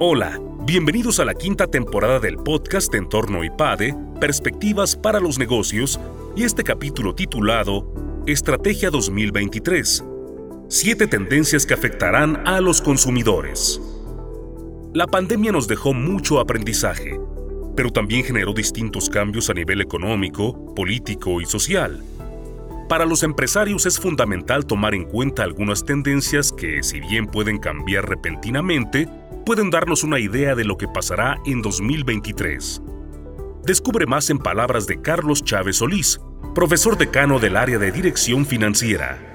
Hola, bienvenidos a la quinta temporada del podcast Entorno IPADE, Perspectivas para los Negocios, y este capítulo titulado Estrategia 2023. Siete tendencias que afectarán a los consumidores. La pandemia nos dejó mucho aprendizaje, pero también generó distintos cambios a nivel económico, político y social. Para los empresarios es fundamental tomar en cuenta algunas tendencias que, si bien pueden cambiar repentinamente, pueden darnos una idea de lo que pasará en 2023. Descubre más en palabras de Carlos Chávez Solís, profesor decano del área de Dirección Financiera.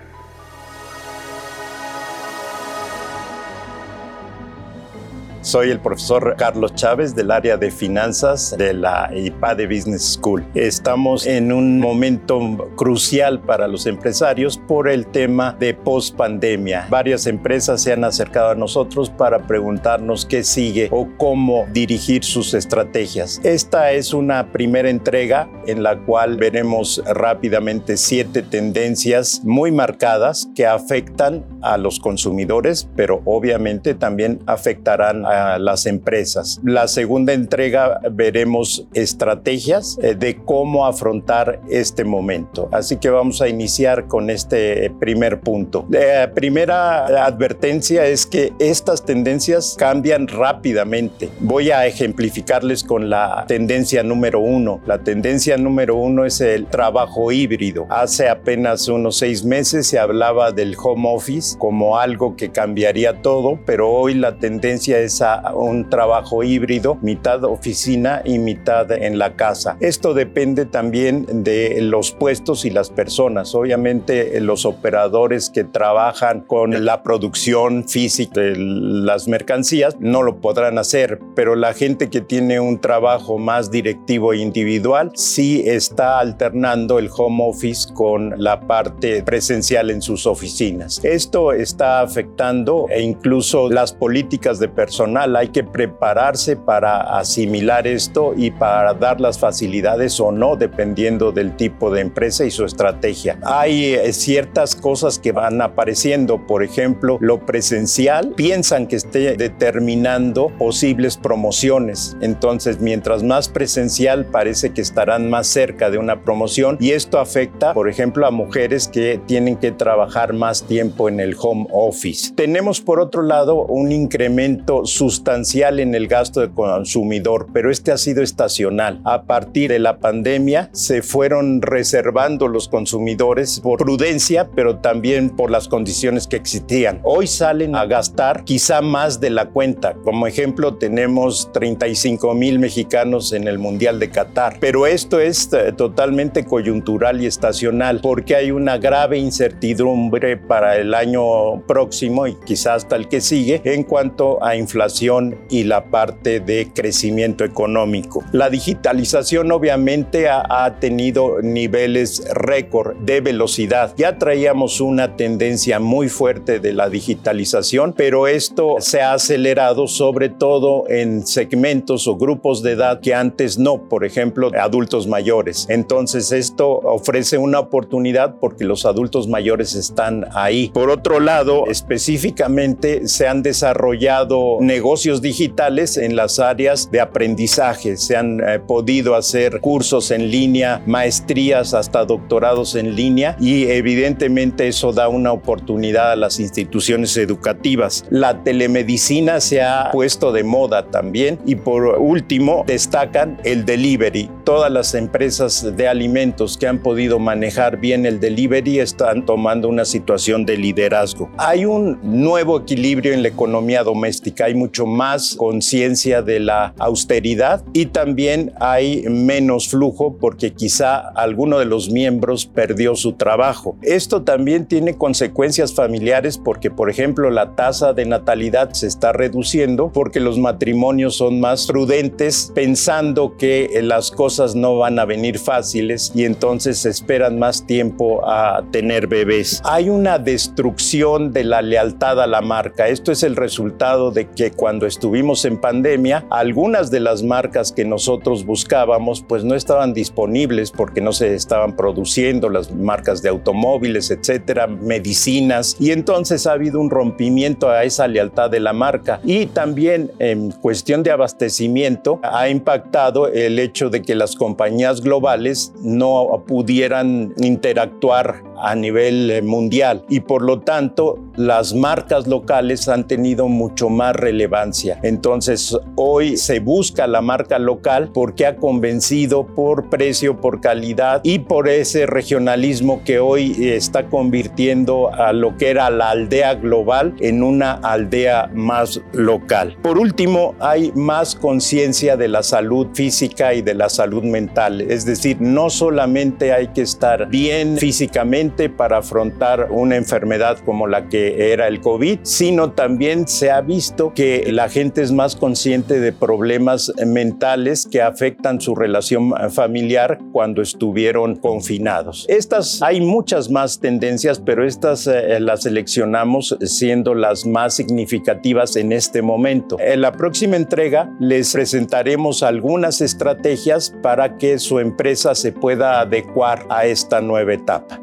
Soy el profesor Carlos Chávez del área de finanzas de la IPADE Business School. Estamos en un momento crucial para los empresarios por el tema de post pandemia. Varias empresas se han acercado a nosotros para preguntarnos qué sigue o cómo dirigir sus estrategias. Esta es una primera entrega en la cual veremos rápidamente siete tendencias muy marcadas que afectan a los consumidores, pero obviamente también afectarán a las empresas. La segunda entrega veremos estrategias eh, de cómo afrontar este momento. Así que vamos a iniciar con este primer punto. La primera advertencia es que estas tendencias cambian rápidamente. Voy a ejemplificarles con la tendencia número uno. La tendencia número uno es el trabajo híbrido. Hace apenas unos seis meses se hablaba del home office como algo que cambiaría todo, pero hoy la tendencia es un trabajo híbrido, mitad oficina y mitad en la casa. Esto depende también de los puestos y las personas. Obviamente los operadores que trabajan con la producción física de las mercancías no lo podrán hacer, pero la gente que tiene un trabajo más directivo e individual sí está alternando el home office con la parte presencial en sus oficinas. Esto está afectando e incluso las políticas de personal hay que prepararse para asimilar esto y para dar las facilidades o no, dependiendo del tipo de empresa y su estrategia. Hay eh, ciertas cosas que van apareciendo, por ejemplo, lo presencial, piensan que esté determinando posibles promociones. Entonces, mientras más presencial, parece que estarán más cerca de una promoción y esto afecta, por ejemplo, a mujeres que tienen que trabajar más tiempo en el home office. Tenemos, por otro lado, un incremento sustancial en el gasto del consumidor, pero este ha sido estacional. A partir de la pandemia se fueron reservando los consumidores por prudencia, pero también por las condiciones que existían. Hoy salen a gastar quizá más de la cuenta. Como ejemplo, tenemos 35 mil mexicanos en el Mundial de Qatar, pero esto es eh, totalmente coyuntural y estacional porque hay una grave incertidumbre para el año próximo y quizá hasta el que sigue en cuanto a inflación y la parte de crecimiento económico. La digitalización obviamente ha, ha tenido niveles récord de velocidad. Ya traíamos una tendencia muy fuerte de la digitalización, pero esto se ha acelerado sobre todo en segmentos o grupos de edad que antes no, por ejemplo, adultos mayores. Entonces esto ofrece una oportunidad porque los adultos mayores están ahí. Por otro lado, específicamente se han desarrollado negocios digitales en las áreas de aprendizaje. Se han eh, podido hacer cursos en línea, maestrías hasta doctorados en línea y evidentemente eso da una oportunidad a las instituciones educativas. La telemedicina se ha puesto de moda también y por último destacan el delivery. Todas las empresas de alimentos que han podido manejar bien el delivery están tomando una situación de liderazgo. Hay un nuevo equilibrio en la economía doméstica. Hay mucho más conciencia de la austeridad y también hay menos flujo porque quizá alguno de los miembros perdió su trabajo. Esto también tiene consecuencias familiares porque, por ejemplo, la tasa de natalidad se está reduciendo porque los matrimonios son más prudentes pensando que las cosas no van a venir fáciles y entonces esperan más tiempo a tener bebés. Hay una destrucción de la lealtad a la marca. Esto es el resultado de que cuando estuvimos en pandemia, algunas de las marcas que nosotros buscábamos pues no estaban disponibles porque no se estaban produciendo las marcas de automóviles, etcétera, medicinas y entonces ha habido un rompimiento a esa lealtad de la marca y también en cuestión de abastecimiento ha impactado el hecho de que las compañías globales no pudieran interactuar a nivel eh, mundial y por lo tanto las marcas locales han tenido mucho más relevancia. Entonces hoy se busca la marca local porque ha convencido por precio, por calidad y por ese regionalismo que hoy está convirtiendo a lo que era la aldea global en una aldea más local. Por último, hay más conciencia de la salud física y de la salud mental. Es decir, no solamente hay que estar bien físicamente, para afrontar una enfermedad como la que era el COVID, sino también se ha visto que la gente es más consciente de problemas mentales que afectan su relación familiar cuando estuvieron confinados. Estas hay muchas más tendencias, pero estas eh, las seleccionamos siendo las más significativas en este momento. En la próxima entrega les presentaremos algunas estrategias para que su empresa se pueda adecuar a esta nueva etapa.